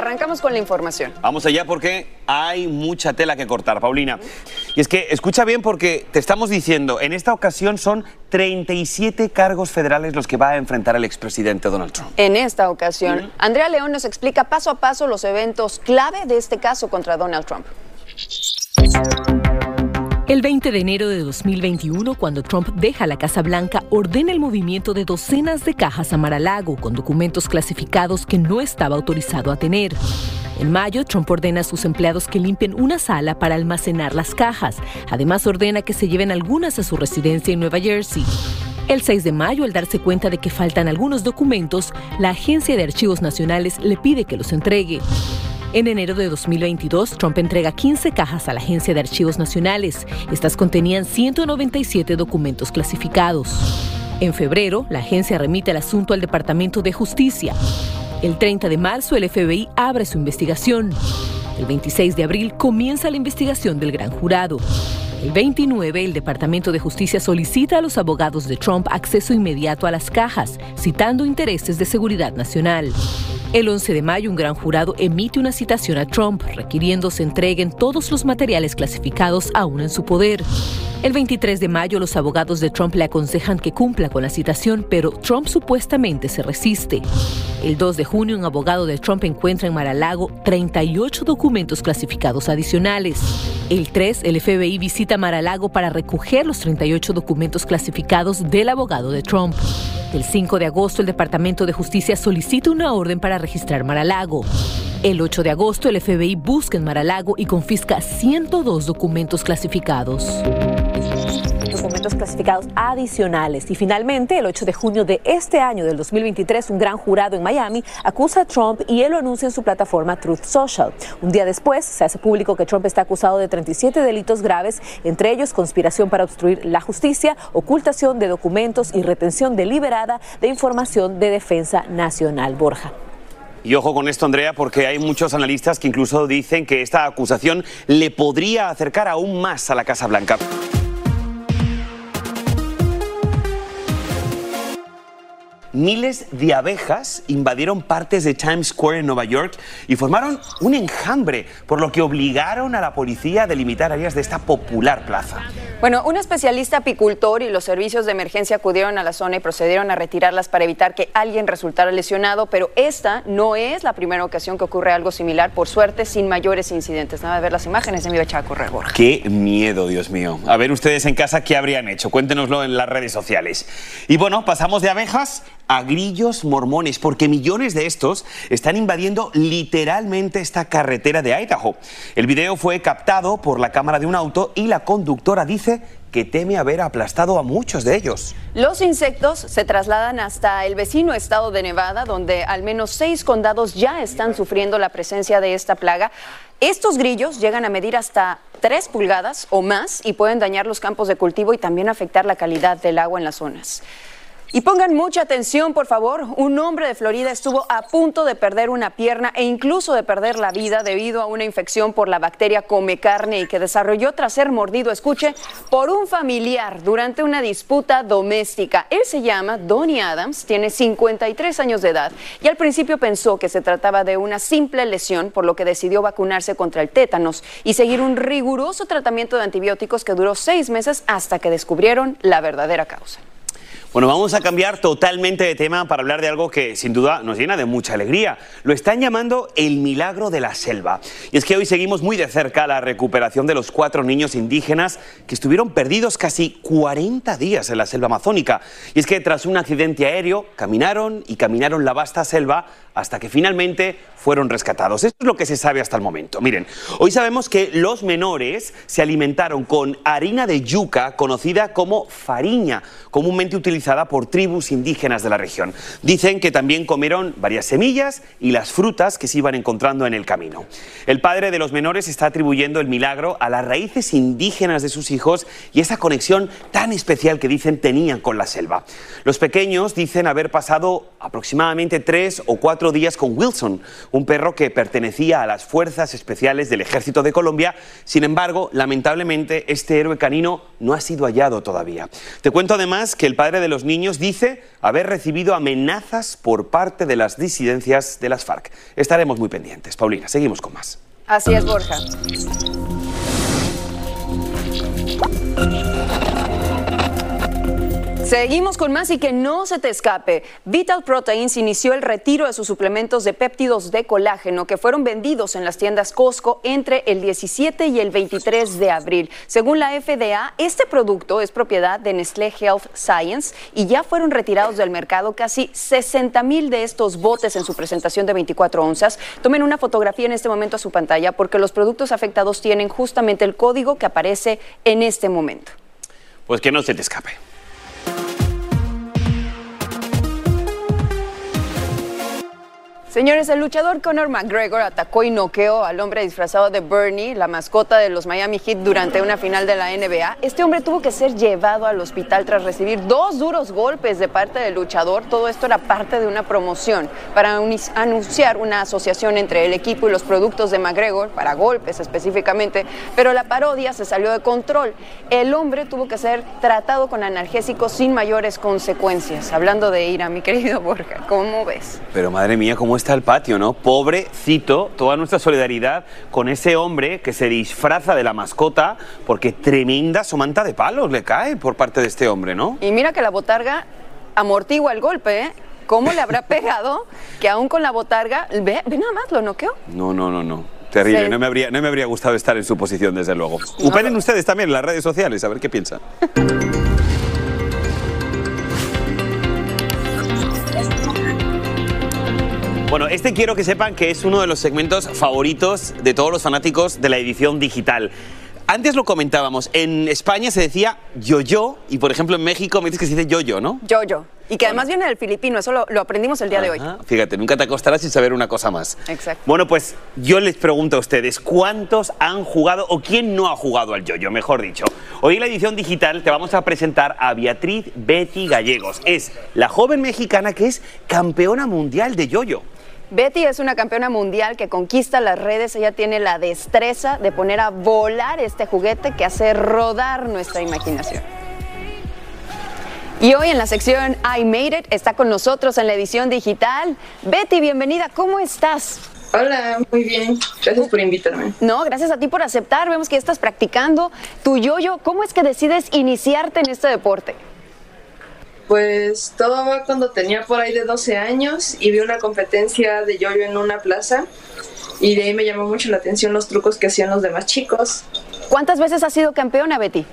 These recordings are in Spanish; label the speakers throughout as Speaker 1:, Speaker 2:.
Speaker 1: Arrancamos con la información.
Speaker 2: Vamos allá porque hay mucha tela que cortar, Paulina. Y es que escucha bien porque te estamos diciendo, en esta ocasión son 37 cargos federales los que va a enfrentar el expresidente Donald Trump.
Speaker 1: En esta ocasión, Andrea León nos explica paso a paso los eventos clave de este caso contra Donald Trump.
Speaker 3: El 20 de enero de 2021, cuando Trump deja la Casa Blanca, ordena el movimiento de docenas de cajas a Mar-a-Lago con documentos clasificados que no estaba autorizado a tener. En mayo, Trump ordena a sus empleados que limpien una sala para almacenar las cajas. Además, ordena que se lleven algunas a su residencia en Nueva Jersey. El 6 de mayo, al darse cuenta de que faltan algunos documentos, la Agencia de Archivos Nacionales le pide que los entregue. En enero de 2022, Trump entrega 15 cajas a la Agencia de Archivos Nacionales. Estas contenían 197 documentos clasificados. En febrero, la agencia remite el asunto al Departamento de Justicia. El 30 de marzo, el FBI abre su investigación. El 26 de abril comienza la investigación del gran jurado. El 29, el Departamento de Justicia solicita a los abogados de Trump acceso inmediato a las cajas, citando intereses de seguridad nacional. El 11 de mayo, un gran jurado emite una citación a Trump, requiriendo se entreguen todos los materiales clasificados aún en su poder. El 23 de mayo, los abogados de Trump le aconsejan que cumpla con la citación, pero Trump supuestamente se resiste. El 2 de junio, un abogado de Trump encuentra en Mar-a-Lago 38 documentos clasificados adicionales. El 3, el FBI visita Mar-a-Lago para recoger los 38 documentos clasificados del abogado de Trump. El 5 de agosto, el Departamento de Justicia solicita una orden para registrar Mar-a-Lago. El 8 de agosto, el FBI busca en Mar-a-Lago y confisca 102 documentos clasificados
Speaker 4: documentos clasificados adicionales. Y finalmente, el 8 de junio de este año, del 2023, un gran jurado en Miami acusa a Trump y él lo anuncia en su plataforma Truth Social. Un día después, se hace público que Trump está acusado de 37 delitos graves, entre ellos conspiración para obstruir la justicia, ocultación de documentos y retención deliberada de información de defensa nacional. Borja.
Speaker 2: Y ojo con esto, Andrea, porque hay muchos analistas que incluso dicen que esta acusación le podría acercar aún más a la Casa Blanca. Miles de abejas invadieron partes de Times Square en Nueva York y formaron un enjambre, por lo que obligaron a la policía a delimitar áreas de esta popular plaza.
Speaker 1: Bueno, un especialista apicultor y los servicios de emergencia acudieron a la zona y procedieron a retirarlas para evitar que alguien resultara lesionado, pero esta no es la primera ocasión que ocurre algo similar, por suerte, sin mayores incidentes. Nada de ver las imágenes, me iba a correr, Borja.
Speaker 2: Qué miedo, Dios mío. A ver ustedes en casa qué habrían hecho. Cuéntenoslo en las redes sociales. Y bueno, pasamos de abejas a grillos mormones, porque millones de estos están invadiendo literalmente esta carretera de Idaho. El video fue captado por la cámara de un auto y la conductora dice que teme haber aplastado a muchos de ellos.
Speaker 1: Los insectos se trasladan hasta el vecino estado de Nevada, donde al menos seis condados ya están sufriendo la presencia de esta plaga. Estos grillos llegan a medir hasta 3 pulgadas o más y pueden dañar los campos de cultivo y también afectar la calidad del agua en las zonas. Y pongan mucha atención, por favor. Un hombre de Florida estuvo a punto de perder una pierna e incluso de perder la vida debido a una infección por la bacteria come carne y que desarrolló tras ser mordido, escuche, por un familiar durante una disputa doméstica. Él se llama Donnie Adams, tiene 53 años de edad y al principio pensó que se trataba de una simple lesión, por lo que decidió vacunarse contra el tétanos y seguir un riguroso tratamiento de antibióticos que duró seis meses hasta que descubrieron la verdadera causa.
Speaker 2: Bueno, vamos a cambiar totalmente de tema para hablar de algo que sin duda nos llena de mucha alegría. Lo están llamando el milagro de la selva. Y es que hoy seguimos muy de cerca la recuperación de los cuatro niños indígenas que estuvieron perdidos casi 40 días en la selva amazónica. Y es que tras un accidente aéreo caminaron y caminaron la vasta selva hasta que finalmente fueron rescatados. Esto es lo que se sabe hasta el momento. Miren, hoy sabemos que los menores se alimentaron con harina de yuca conocida como fariña, comúnmente utilizada por tribus indígenas de la región. Dicen que también comieron varias semillas y las frutas que se iban encontrando en el camino. El padre de los menores está atribuyendo el milagro a las raíces indígenas de sus hijos y esa conexión tan especial que dicen tenían con la selva. Los pequeños dicen haber pasado aproximadamente tres o cuatro días con Wilson, un perro que pertenecía a las Fuerzas Especiales del Ejército de Colombia. Sin embargo, lamentablemente, este héroe canino no ha sido hallado todavía. Te cuento además que el padre de los niños dice haber recibido amenazas por parte de las disidencias de las FARC. Estaremos muy pendientes. Paulina, seguimos con más.
Speaker 1: Así es, Borja. Seguimos con más y que no se te escape. Vital Proteins inició el retiro de sus suplementos de péptidos de colágeno que fueron vendidos en las tiendas Costco entre el 17 y el 23 de abril. Según la FDA, este producto es propiedad de Nestlé Health Science y ya fueron retirados del mercado casi 60 mil de estos botes en su presentación de 24 onzas. Tomen una fotografía en este momento a su pantalla porque los productos afectados tienen justamente el código que aparece en este momento.
Speaker 2: Pues que no se te escape.
Speaker 1: Señores, el luchador Conor McGregor atacó y noqueó al hombre disfrazado de Bernie, la mascota de los Miami Heat, durante una final de la NBA. Este hombre tuvo que ser llevado al hospital tras recibir dos duros golpes de parte del luchador. Todo esto era parte de una promoción para anunciar una asociación entre el equipo y los productos de McGregor, para golpes específicamente, pero la parodia se salió de control. El hombre tuvo que ser tratado con analgésicos sin mayores consecuencias. Hablando de ira, mi querido Borja, ¿cómo ves?
Speaker 2: Pero madre mía, ¿cómo está el patio, ¿no? Pobrecito, toda nuestra solidaridad con ese hombre que se disfraza de la mascota porque tremenda somanta de palos le cae por parte de este hombre, ¿no?
Speaker 1: Y mira que la botarga amortigua el golpe, ¿eh? ¿Cómo le habrá pegado que aún con la botarga, ve, ve nada más, lo noqueó?
Speaker 2: No, no, no, no. Terrible, no, me habría, no me habría gustado estar en su posición, desde luego. Opinen ustedes también en las redes sociales, a ver qué piensan. Bueno, este quiero que sepan que es uno de los segmentos favoritos de todos los fanáticos de la edición digital. Antes lo comentábamos, en España se decía yo-yo y por ejemplo en México me dices que se dice yo-yo, ¿no?
Speaker 1: Yo-yo. Y que además viene del filipino, eso lo, aprendimos el día de hoy.
Speaker 2: Fíjate, nunca te acostarás sin saber una cosa más.
Speaker 1: Exacto.
Speaker 2: Bueno, pues yo les pregunto a ustedes, ¿cuántos han jugado o quién no ha jugado al yo-yo, mejor dicho? Hoy en la edición digital te vamos a presentar a Beatriz Betty Gallegos. Es la joven mexicana que es campeona mundial de yo-yo.
Speaker 1: Betty es una campeona mundial que conquista las redes. Ella tiene la destreza de poner a volar este juguete que hace rodar nuestra imaginación. Y hoy en la sección I Made It está con nosotros en la edición digital. Betty, bienvenida, ¿cómo estás?
Speaker 5: Hola, muy bien. Gracias por invitarme.
Speaker 1: No, gracias a ti por aceptar. Vemos que estás practicando tu yoyo. ¿Cómo es que decides iniciarte en este deporte?
Speaker 5: Pues todo va cuando tenía por ahí de 12 años y vi una competencia de yoyo en una plaza y de ahí me llamó mucho la atención los trucos que hacían los demás chicos.
Speaker 1: ¿Cuántas veces has sido campeona, Betty?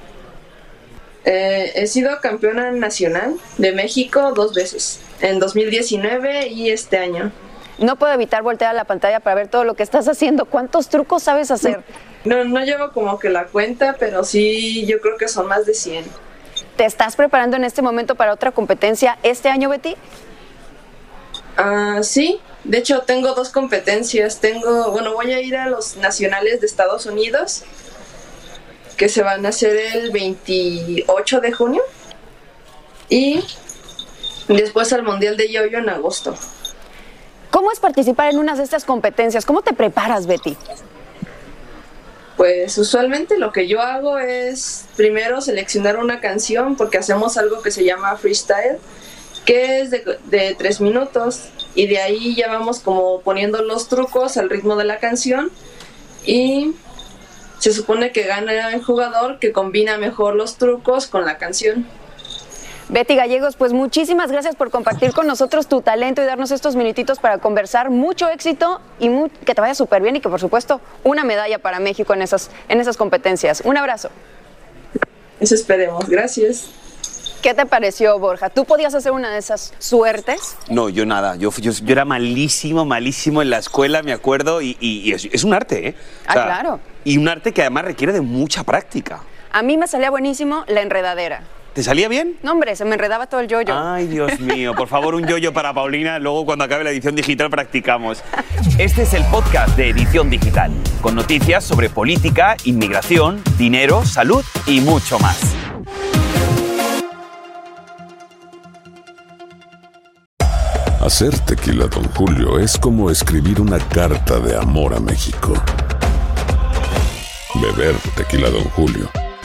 Speaker 5: Eh, he sido campeona nacional de México dos veces, en 2019 y este año.
Speaker 1: No puedo evitar voltear a la pantalla para ver todo lo que estás haciendo. ¿Cuántos trucos sabes hacer?
Speaker 5: No, no llevo como que la cuenta, pero sí, yo creo que son más de 100.
Speaker 1: ¿Te estás preparando en este momento para otra competencia este año, Betty?
Speaker 5: Ah, sí, de hecho tengo dos competencias. Tengo, bueno, voy a ir a los nacionales de Estados Unidos, que se van a hacer el 28 de junio, y después al Mundial de Yoyo en agosto.
Speaker 1: ¿Cómo es participar en una de estas competencias? ¿Cómo te preparas, Betty?
Speaker 5: Pues usualmente lo que yo hago es primero seleccionar una canción porque hacemos algo que se llama freestyle, que es de, tres minutos y de ahí ya vamos como poniendo los trucos al ritmo de la canción y se supone que gana el jugador que combina mejor los trucos con la canción.
Speaker 1: Betty Gallegos, pues muchísimas gracias por compartir con nosotros tu talento y darnos estos minutitos para conversar. Mucho éxito y que te vaya súper bien y que por supuesto una medalla para México en esas, en esas competencias. Un abrazo.
Speaker 5: Eso esperemos. Gracias.
Speaker 1: ¿Qué te pareció, Borja? ¿Tú podías hacer una de esas suertes?
Speaker 2: No, yo nada. Yo, yo, era malísimo, malísimo en la escuela, me acuerdo, y, es, un arte, ¿eh?
Speaker 1: ah, claro.
Speaker 2: Y un arte que además requiere de mucha práctica.
Speaker 1: A mí me salía buenísimo la enredadera.
Speaker 2: ¿Te salía bien?
Speaker 1: No, hombre, se me enredaba todo el yoyo.
Speaker 2: Ay, Dios mío. Por favor, un yoyo para Paulina. Luego, cuando acabe la edición digital, practicamos. Este es el podcast de Edición Digital, con noticias sobre política, inmigración, dinero, salud y mucho más.
Speaker 6: Hacer tequila, don Julio, es como escribir una carta de amor a México. Beber tequila, don Julio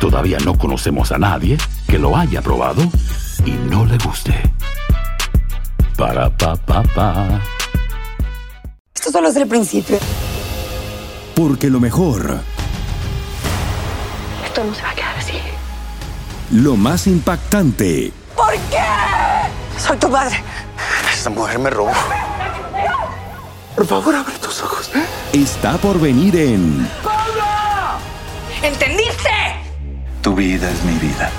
Speaker 7: Todavía no conocemos a nadie que lo haya probado y no le guste. Para pa pa pa.
Speaker 8: Esto solo es el principio.
Speaker 6: Porque lo mejor.
Speaker 8: Esto no se va a quedar así.
Speaker 6: Lo más impactante.
Speaker 8: ¿Por qué? Soy tu madre.
Speaker 2: Esta mujer me robó. Por favor, abre tus ojos.
Speaker 6: Está por venir en.
Speaker 8: ¿Cómo? ¿Entendiste?
Speaker 9: Tu vida es mi vida.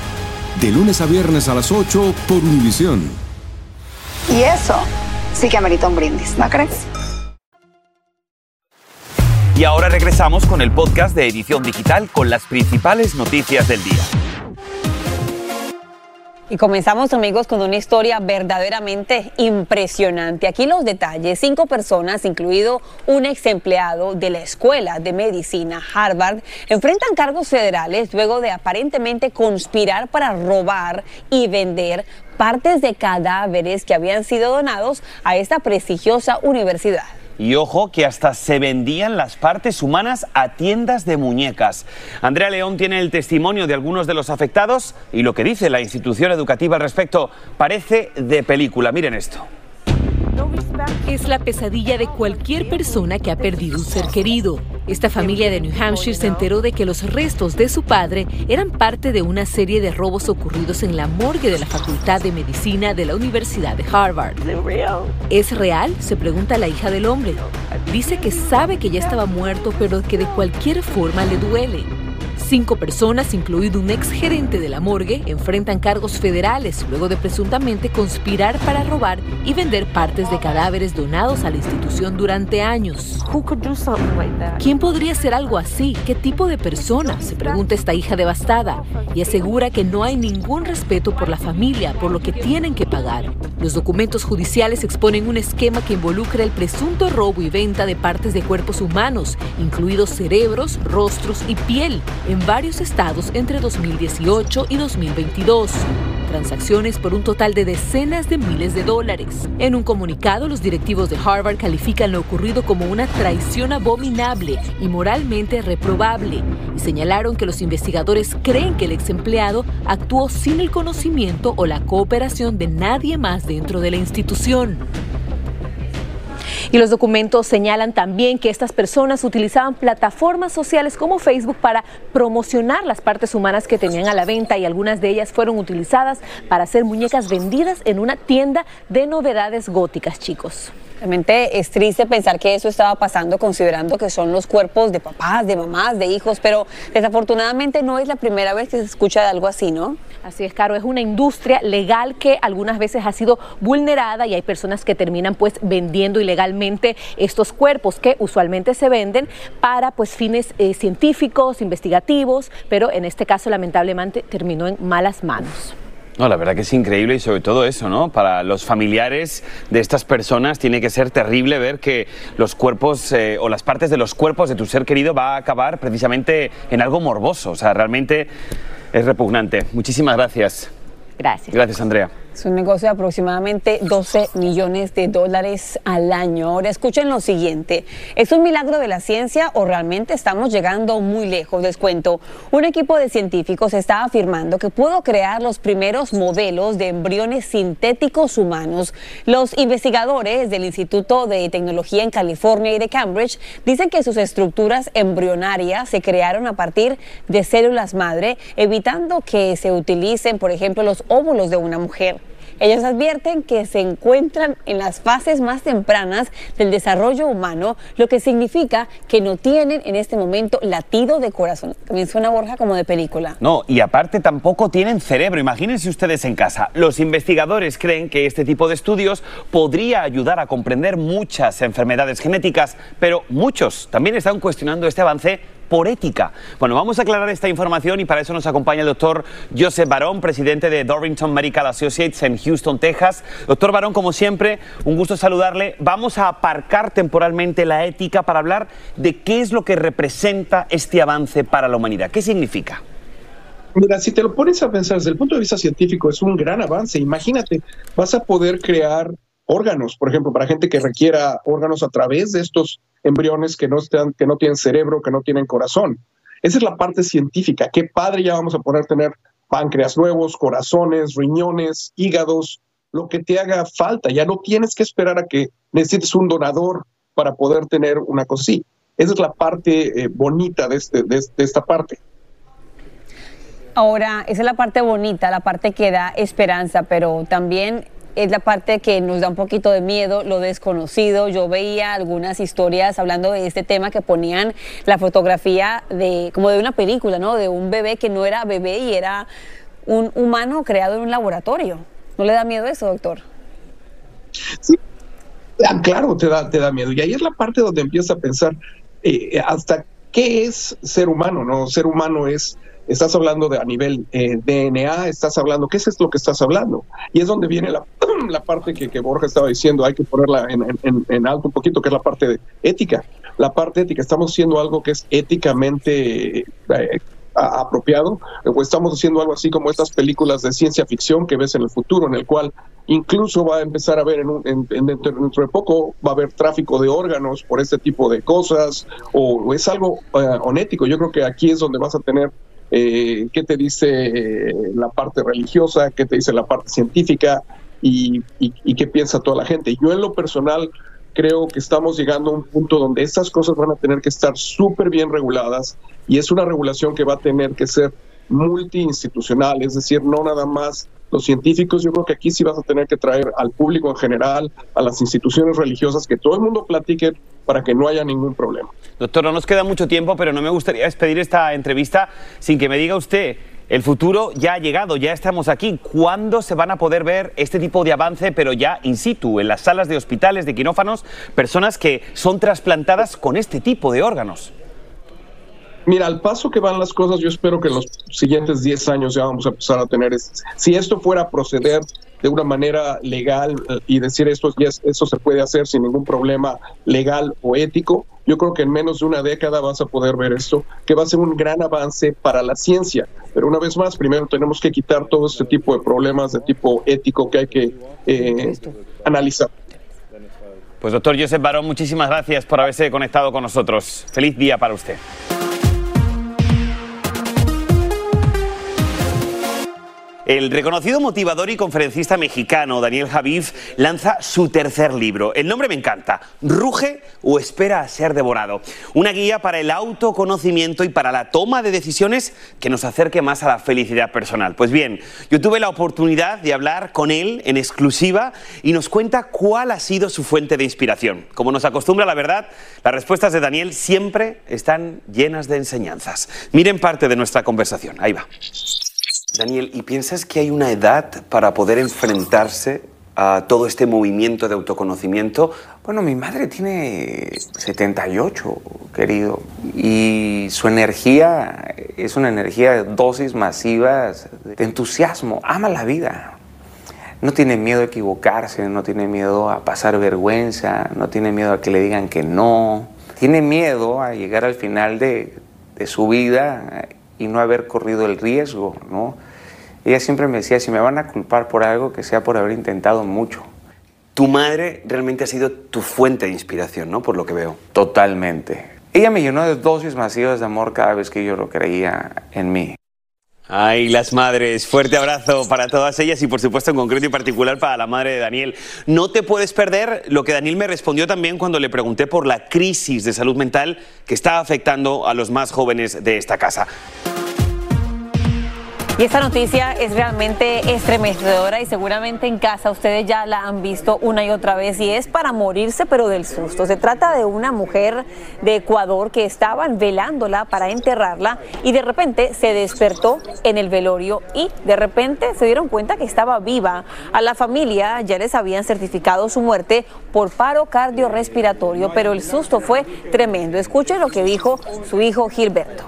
Speaker 6: De lunes a viernes a las 8 por Univisión.
Speaker 8: Y eso sí que amerita un brindis, ¿no crees?
Speaker 2: Y ahora regresamos con el podcast de Edición Digital con las principales noticias del día.
Speaker 1: Y comenzamos amigos con una historia verdaderamente impresionante. Aquí los detalles, cinco personas, incluido un ex empleado de la Escuela de Medicina Harvard, enfrentan cargos federales luego de aparentemente conspirar para robar y vender partes de cadáveres que habían sido donados a esta prestigiosa universidad.
Speaker 2: Y ojo que hasta se vendían las partes humanas a tiendas de muñecas. Andrea León tiene el testimonio de algunos de los afectados y lo que dice la institución educativa al respecto parece de película. Miren esto.
Speaker 3: Es la pesadilla de cualquier persona que ha perdido un ser querido. Esta familia de New Hampshire se enteró de que los restos de su padre eran parte de una serie de robos ocurridos en la morgue de la Facultad de Medicina de la Universidad de Harvard. ¿Es real? Se pregunta la hija del hombre. Dice que sabe que ya estaba muerto, pero que de cualquier forma le duele. Cinco personas, incluido un ex gerente de la morgue, enfrentan cargos federales luego de presuntamente conspirar para robar y vender partes de cadáveres donados a la institución durante años. ¿Quién podría hacer algo así? ¿Qué tipo de persona? Se pregunta esta hija devastada y asegura que no hay ningún respeto por la familia, por lo que tienen que pagar. Los documentos judiciales exponen un esquema que involucra el presunto robo y venta de partes de cuerpos humanos, incluidos cerebros, rostros y piel, en varios estados entre 2018 y 2022. Transacciones por un total de decenas de miles de dólares. En un comunicado, los directivos de Harvard califican lo ocurrido como una traición abominable y moralmente reprobable y señalaron que los investigadores creen que el ex empleado actuó sin el conocimiento o la cooperación de nadie más dentro de la institución. Y los documentos señalan también que estas personas utilizaban plataformas sociales como Facebook para promocionar las partes humanas que tenían a la venta y algunas de ellas fueron utilizadas para hacer muñecas vendidas en una tienda de novedades góticas, chicos.
Speaker 1: Realmente es triste pensar que eso estaba pasando considerando que son los cuerpos de papás, de mamás, de hijos, pero desafortunadamente no es la primera vez que se escucha de algo así, ¿no?
Speaker 4: Así es, Caro, es una industria legal que algunas veces ha sido vulnerada y hay personas que terminan pues vendiendo ilegalmente estos cuerpos que usualmente se venden para pues fines eh, científicos, investigativos, pero en este caso lamentablemente terminó en malas manos.
Speaker 2: No, la verdad que es increíble y sobre todo eso, ¿no? Para los familiares de estas personas tiene que ser terrible ver que los cuerpos eh, o las partes de los cuerpos de tu ser querido va a acabar precisamente en algo morboso. O sea, realmente es repugnante. Muchísimas gracias.
Speaker 4: Gracias.
Speaker 2: Gracias, Andrea.
Speaker 10: Es un negocio de aproximadamente 12 millones de dólares al año. Ahora escuchen lo siguiente. ¿Es un milagro de la ciencia o realmente estamos llegando muy lejos? Les cuento. Un equipo de científicos está afirmando que pudo crear los primeros modelos de embriones sintéticos humanos. Los investigadores del Instituto de Tecnología en California y de Cambridge dicen que sus estructuras embrionarias se crearon a partir de células madre, evitando que se utilicen, por ejemplo, los óvulos de una mujer. Ellos advierten que se encuentran en las fases más tempranas del desarrollo humano, lo que significa que no tienen en este momento latido de corazón. También suena Borja como de película.
Speaker 2: No, y aparte tampoco tienen cerebro. Imagínense ustedes en casa. Los investigadores creen que este tipo de estudios podría ayudar a comprender muchas enfermedades genéticas, pero muchos también están cuestionando este avance por ética. Bueno, vamos a aclarar esta información y para eso nos acompaña el doctor Joseph Barón, presidente de Dorrington Medical Associates en Houston, Texas. Doctor Barón, como siempre, un gusto saludarle. Vamos a aparcar temporalmente la ética para hablar de qué es lo que representa este avance para la humanidad. ¿Qué significa?
Speaker 11: Mira, si te lo pones a pensar desde el punto de vista científico, es un gran avance. Imagínate, vas a poder crear órganos, por ejemplo, para gente que requiera órganos a través de estos embriones que no, están, que no tienen cerebro, que no tienen corazón. Esa es la parte científica. Qué padre ya vamos a poder tener páncreas nuevos, corazones, riñones, hígados, lo que te haga falta. Ya no tienes que esperar a que necesites un donador para poder tener una cosa así. Esa es la parte eh, bonita de, este, de, de esta parte.
Speaker 10: Ahora, esa es la parte bonita, la parte que da esperanza, pero también es la parte que nos da un poquito de miedo, lo desconocido. Yo veía algunas historias hablando de este tema que ponían la fotografía de como de una película, ¿no? De un bebé que no era bebé y era un humano creado en un laboratorio. ¿No le da miedo eso, doctor?
Speaker 11: Sí, ah, claro, te da, te da miedo. Y ahí es la parte donde empieza a pensar eh, hasta qué es ser humano, ¿no? Ser humano es estás hablando de a nivel eh, DNA, estás hablando, ¿qué es esto que estás hablando? Y es donde viene la, parte que, que, Borja estaba diciendo, hay que ponerla en, en, en, alto un poquito, que es la parte de ética. La parte ética, estamos haciendo algo que es éticamente eh, apropiado, o estamos haciendo algo así como estas películas de ciencia ficción que ves en el futuro, en el cual incluso va a empezar a haber en, un, en, en dentro, dentro, de poco, va a haber tráfico de órganos por este tipo de cosas, o, es algo uh, onético. Yo creo que aquí es donde vas a tener eh, qué te dice eh, la parte religiosa, qué te dice la parte científica y, qué piensa toda la gente. Yo en lo personal creo que estamos llegando a un punto donde estas cosas van a tener que estar súper bien reguladas y es una regulación que va a tener que ser multiinstitucional, es decir, no nada más los científicos, yo creo que aquí sí vas a tener que traer al público en general, a las instituciones religiosas, que todo el mundo platique para que no haya ningún problema.
Speaker 2: Doctor, no nos queda mucho tiempo, pero no me gustaría despedir esta entrevista sin que me diga usted, el futuro ya ha llegado, ya estamos aquí. ¿Cuándo se van a poder ver este tipo de avance, pero ya in situ, en las salas de hospitales, de quirófanos, personas que son trasplantadas con este tipo de órganos?
Speaker 11: Mira, al paso que van las cosas, yo espero que en los siguientes 10 años ya vamos a empezar a tener, si esto fuera a proceder de una manera legal y decir esto, esto se puede hacer sin ningún problema legal o ético, yo creo que en menos de una década vas a poder ver esto, que va a ser un gran avance para la ciencia. Pero una vez más, primero tenemos que quitar todo este tipo de problemas de tipo ético que hay que eh, analizar.
Speaker 2: Pues doctor Joseph Barón, muchísimas gracias por haberse conectado con nosotros. Feliz día para usted. El reconocido motivador y conferencista mexicano Daniel Javif lanza su tercer libro. El nombre me encanta, Ruge o espera a ser devorado. Una guía para el autoconocimiento y para la toma de decisiones que nos acerque más a la felicidad personal. Pues bien, yo tuve la oportunidad de hablar con él en exclusiva y nos cuenta cuál ha sido su fuente de inspiración. Como nos acostumbra la verdad, las respuestas de Daniel siempre están llenas de enseñanzas. Miren parte de nuestra conversación. Ahí va. Daniel, ¿y piensas que hay una edad para poder enfrentarse a todo este movimiento de autoconocimiento?
Speaker 12: Bueno, mi madre tiene 78, querido, y su energía es una energía, dosis masivas de entusiasmo, ama la vida. No tiene miedo a equivocarse, no tiene miedo a pasar vergüenza, no tiene miedo a que le digan que no, tiene miedo a llegar al final de, de su vida y no haber corrido el riesgo, ¿no? Ella siempre me decía, si me van a culpar por algo, que sea por haber intentado mucho.
Speaker 2: Tu madre realmente ha sido tu fuente de inspiración, ¿no? Por lo que veo.
Speaker 12: Totalmente. Ella me llenó de dosis masivas de amor cada vez que yo lo creía en mí.
Speaker 2: Ay, las madres, fuerte abrazo para todas ellas y por supuesto en concreto y particular para la madre de Daniel. No te puedes perder lo que Daniel me respondió también cuando le pregunté por la crisis de salud mental que está afectando a los más jóvenes de esta casa.
Speaker 10: Y esta noticia es realmente estremecedora y seguramente en casa ustedes ya la han visto una y otra vez y es para morirse pero del susto. Se trata de una mujer de Ecuador que estaban velándola para enterrarla y de repente se despertó en el velorio y de repente se dieron cuenta que estaba viva. A la familia ya les habían certificado su muerte por paro cardiorrespiratorio, pero el susto fue tremendo. Escuchen lo que dijo su hijo Gilberto.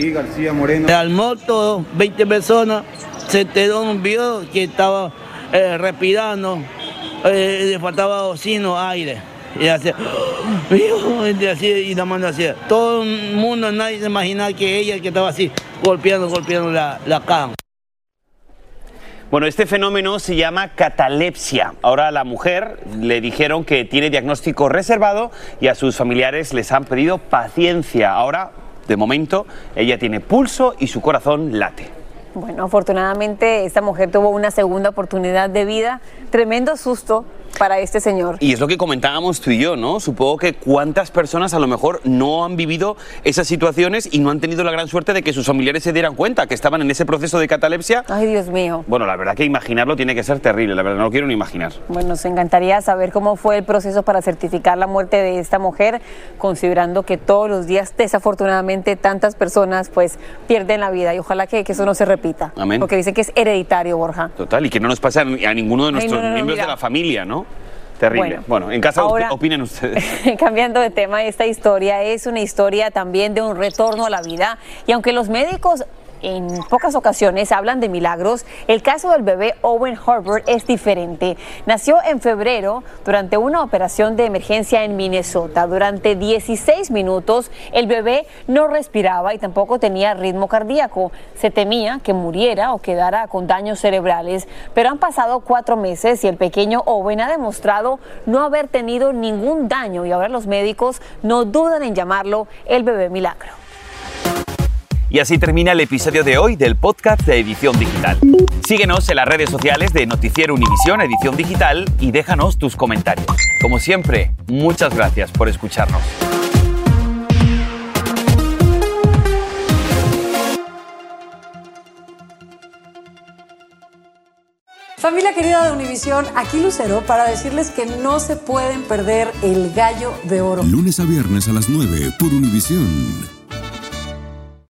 Speaker 13: Y García Moreno. Al moto, 20 personas, se enteró un video que estaba eh, respirando, eh, le faltaba oxígeno, aire. Y así, y así, y la mano así. Todo el mundo, nadie se imaginaba que ella que estaba así, golpeando, golpeando la, la cama.
Speaker 2: Bueno, este fenómeno se llama catalepsia. Ahora a la mujer le dijeron que tiene diagnóstico reservado y a sus familiares les han pedido paciencia. Ahora, de momento, ella tiene pulso y su corazón late.
Speaker 10: Bueno, afortunadamente esta mujer tuvo una segunda oportunidad de vida. Tremendo susto para este señor.
Speaker 2: Y es lo que comentábamos tú y yo, ¿no? Supongo que cuántas personas a lo mejor no han vivido esas situaciones y no han tenido la gran suerte de que sus familiares se dieran cuenta que estaban en ese proceso de catalepsia.
Speaker 10: Ay, Dios mío.
Speaker 2: Bueno, la verdad que imaginarlo tiene que ser terrible, la verdad no lo quiero ni imaginar.
Speaker 10: Bueno, nos encantaría saber cómo fue el proceso para certificar la muerte de esta mujer, considerando que todos los días, desafortunadamente, tantas personas pues pierden la vida y ojalá que, que eso no se repita.
Speaker 2: Amén.
Speaker 10: Porque dicen que es hereditario, Borja.
Speaker 2: Total, y que no nos pase a, ninguno de
Speaker 10: Ay,
Speaker 2: nuestros
Speaker 10: no, no, no,
Speaker 2: miembros
Speaker 10: mira.
Speaker 2: de la familia, ¿no? Terrible.
Speaker 10: Bueno,
Speaker 2: Bueno, en casa
Speaker 10: ahora-
Speaker 2: opinen ustedes.
Speaker 10: Cambiando de tema, esta historia es una historia también de un retorno a la vida y aunque los médicos en pocas ocasiones hablan de milagros, el caso del bebé Owen Herbert es diferente. Nació en febrero durante una operación de emergencia en Minnesota. Durante 16 minutos el bebé no respiraba y tampoco tenía ritmo cardíaco. Se temía que muriera o quedara con daños cerebrales, pero han pasado cuatro meses y el pequeño Owen ha demostrado no haber tenido ningún daño y ahora los médicos no dudan en llamarlo el bebé milagro.
Speaker 2: Y así termina el episodio de hoy del podcast de Edición Digital. Síguenos en las redes sociales de Noticiero Univisión Edición Digital y déjanos tus comentarios. Como siempre, muchas gracias por escucharnos.
Speaker 14: Familia querida de Univisión, aquí Lucero para decirles que no se pueden perder el gallo de oro.
Speaker 15: Lunes a viernes a las 9 por Univisión.